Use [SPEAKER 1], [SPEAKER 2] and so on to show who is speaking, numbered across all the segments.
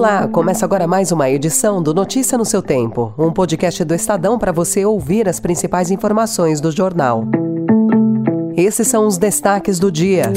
[SPEAKER 1] Olá, começa agora mais uma edição do Notícia no seu Tempo, um podcast do Estadão para você ouvir as principais informações do jornal. Esses são os destaques do dia.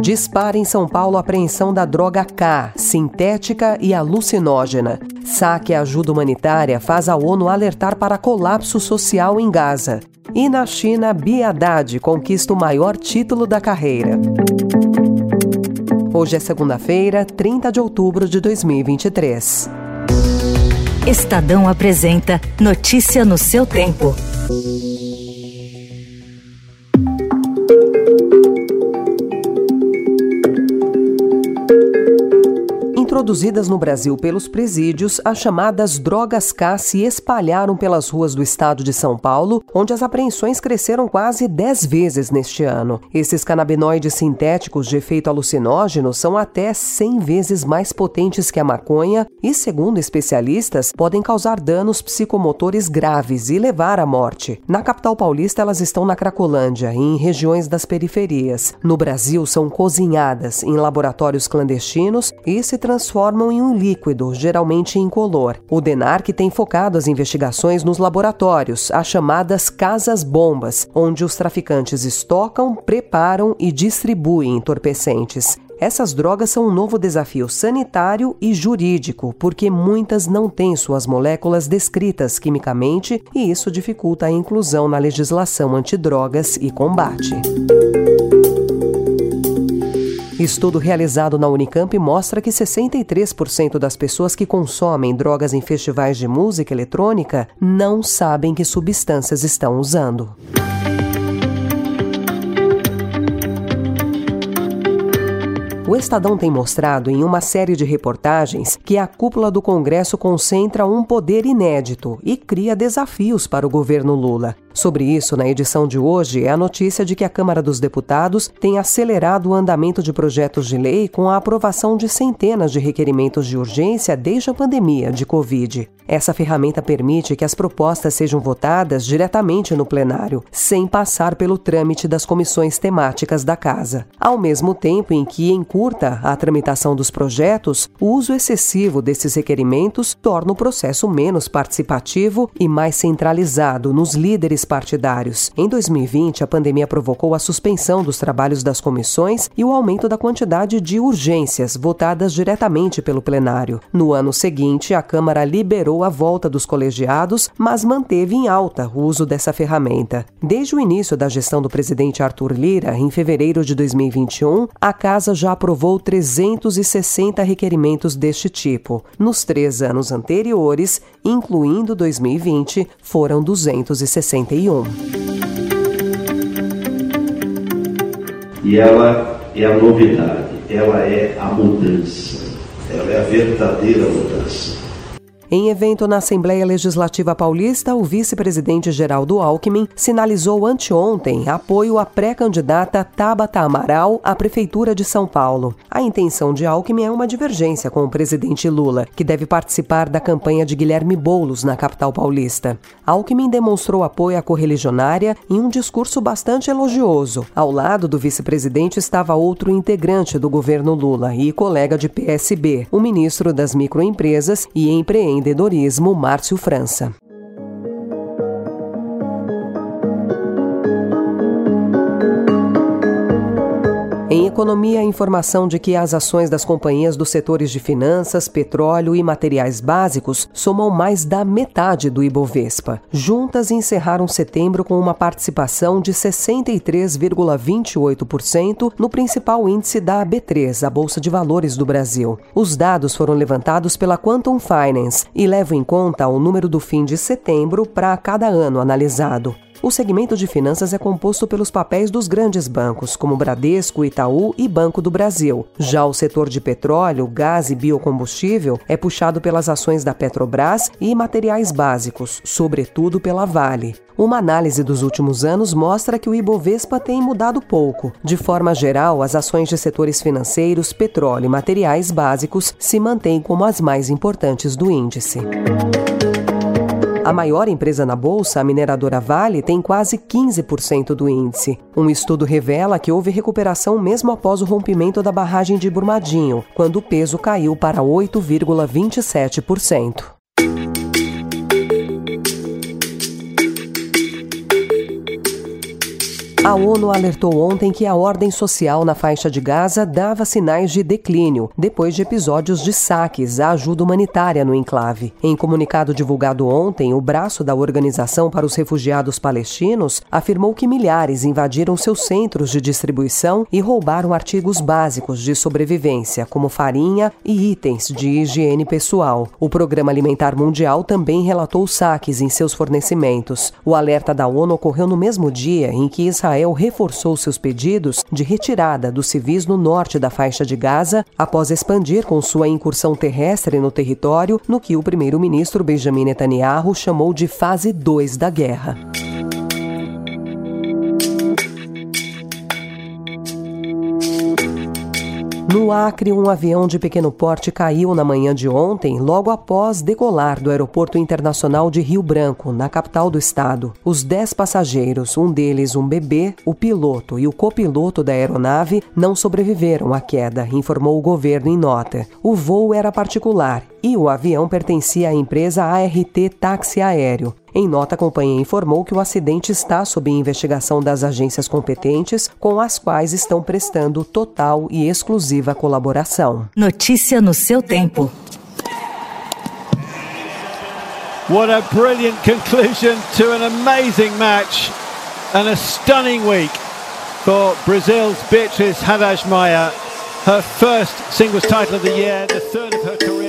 [SPEAKER 1] Dispara em São Paulo a apreensão da droga K, sintética e alucinógena. Saque ajuda humanitária faz a ONU alertar para colapso social em Gaza. E na China, Biadad conquista o maior título da carreira. Hoje é segunda-feira, 30 de outubro de 2023.
[SPEAKER 2] Estadão apresenta Notícia no seu tempo.
[SPEAKER 1] Introduzidas no Brasil pelos presídios, as chamadas drogas K se espalharam pelas ruas do estado de São Paulo, onde as apreensões cresceram quase 10 vezes neste ano. Esses canabinoides sintéticos de efeito alucinógeno são até 100 vezes mais potentes que a maconha e, segundo especialistas, podem causar danos psicomotores graves e levar à morte. Na capital paulista, elas estão na Cracolândia e em regiões das periferias. No Brasil, são cozinhadas em laboratórios clandestinos e se transformam transformam em um líquido, geralmente incolor. O DENARC tem focado as investigações nos laboratórios, as chamadas casas-bombas, onde os traficantes estocam, preparam e distribuem entorpecentes. Essas drogas são um novo desafio sanitário e jurídico, porque muitas não têm suas moléculas descritas quimicamente e isso dificulta a inclusão na legislação antidrogas e combate. Estudo realizado na Unicamp mostra que 63% das pessoas que consomem drogas em festivais de música eletrônica não sabem que substâncias estão usando. O Estadão tem mostrado em uma série de reportagens que a cúpula do Congresso concentra um poder inédito e cria desafios para o governo Lula. Sobre isso, na edição de hoje, é a notícia de que a Câmara dos Deputados tem acelerado o andamento de projetos de lei com a aprovação de centenas de requerimentos de urgência desde a pandemia de Covid. Essa ferramenta permite que as propostas sejam votadas diretamente no plenário, sem passar pelo trâmite das comissões temáticas da Casa. Ao mesmo tempo em que encurta a tramitação dos projetos, o uso excessivo desses requerimentos torna o processo menos participativo e mais centralizado nos líderes partidários. Em 2020, a pandemia provocou a suspensão dos trabalhos das comissões e o aumento da quantidade de urgências votadas diretamente pelo plenário. No ano seguinte, a Câmara liberou a volta dos colegiados, mas manteve em alta o uso dessa ferramenta. Desde o início da gestão do presidente Arthur Lira, em fevereiro de 2021, a Casa já aprovou 360 requerimentos deste tipo. Nos três anos anteriores, incluindo 2020, foram 261.
[SPEAKER 3] E ela é a novidade, ela é a mudança, ela é a verdadeira mudança.
[SPEAKER 1] Em evento na Assembleia Legislativa Paulista, o vice-presidente Geraldo Alckmin sinalizou anteontem apoio à pré-candidata Tabata Amaral à Prefeitura de São Paulo. A intenção de Alckmin é uma divergência com o presidente Lula, que deve participar da campanha de Guilherme Boulos na capital paulista. Alckmin demonstrou apoio à correligionária em um discurso bastante elogioso. Ao lado do vice-presidente estava outro integrante do governo Lula e colega de PSB, o ministro das Microempresas e Empreendedores empreendedorismo Márcio França. Economia, a informação de que as ações das companhias dos setores de finanças, petróleo e materiais básicos somam mais da metade do Ibovespa. Juntas encerraram setembro com uma participação de 63,28% no principal índice da AB3, a Bolsa de Valores do Brasil. Os dados foram levantados pela Quantum Finance e levam em conta o número do fim de setembro para cada ano analisado. O segmento de finanças é composto pelos papéis dos grandes bancos, como Bradesco, Itaú e Banco do Brasil. Já o setor de petróleo, gás e biocombustível é puxado pelas ações da Petrobras e materiais básicos, sobretudo pela Vale. Uma análise dos últimos anos mostra que o Ibovespa tem mudado pouco. De forma geral, as ações de setores financeiros, petróleo e materiais básicos se mantêm como as mais importantes do índice. A maior empresa na bolsa, a mineradora Vale, tem quase 15% do índice. Um estudo revela que houve recuperação mesmo após o rompimento da barragem de Brumadinho, quando o peso caiu para 8,27%. A ONU alertou ontem que a ordem social na faixa de Gaza dava sinais de declínio, depois de episódios de saques à ajuda humanitária no enclave. Em comunicado divulgado ontem, o braço da Organização para os Refugiados Palestinos afirmou que milhares invadiram seus centros de distribuição e roubaram artigos básicos de sobrevivência, como farinha e itens de higiene pessoal. O Programa Alimentar Mundial também relatou saques em seus fornecimentos. O alerta da ONU ocorreu no mesmo dia em que Israel Israel reforçou seus pedidos de retirada dos civis no norte da faixa de Gaza após expandir com sua incursão terrestre no território, no que o primeiro-ministro Benjamin Netanyahu chamou de fase 2 da guerra. No Acre, um avião de pequeno porte caiu na manhã de ontem, logo após decolar do Aeroporto Internacional de Rio Branco, na capital do estado. Os dez passageiros, um deles um bebê, o piloto e o copiloto da aeronave, não sobreviveram à queda, informou o governo em nota. O voo era particular e o avião pertencia à empresa ART Táxi Aéreo. Em nota, a companhia informou que o acidente está sob investigação das agências competentes, com as quais estão prestando total e exclusiva colaboração.
[SPEAKER 2] Notícia no seu tempo.
[SPEAKER 4] What a brilliant conclusion to an amazing match and a stunning week for Brazil's Beatriz Haddad Maia. Her first singles title of the year, the third of her career,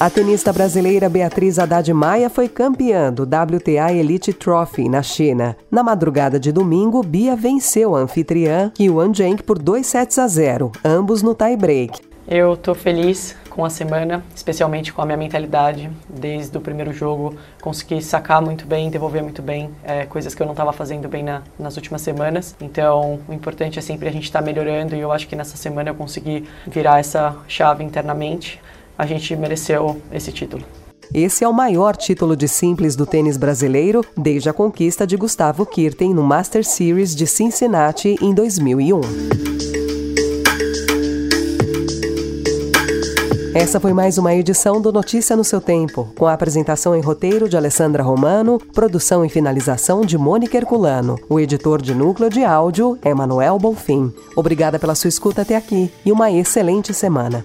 [SPEAKER 1] A tenista brasileira Beatriz Haddad Maia foi campeã do WTA Elite Trophy na China. Na madrugada de domingo, Bia venceu a anfitriã Yuan Zheng por 2 sets a 0, ambos no tie-break.
[SPEAKER 5] Eu estou feliz com a semana, especialmente com a minha mentalidade. Desde o primeiro jogo, consegui sacar muito bem, devolver muito bem, é, coisas que eu não estava fazendo bem na, nas últimas semanas. Então, o importante é sempre a gente estar tá melhorando e eu acho que nessa semana eu consegui virar essa chave internamente a gente mereceu esse título.
[SPEAKER 1] Esse é o maior título de simples do tênis brasileiro desde a conquista de Gustavo Kirten no Master Series de Cincinnati em 2001. Essa foi mais uma edição do Notícia no seu tempo, com a apresentação em roteiro de Alessandra Romano, produção e finalização de Mônica Herculano. O editor de núcleo de áudio é Manuel Bonfim. Obrigada pela sua escuta até aqui e uma excelente semana.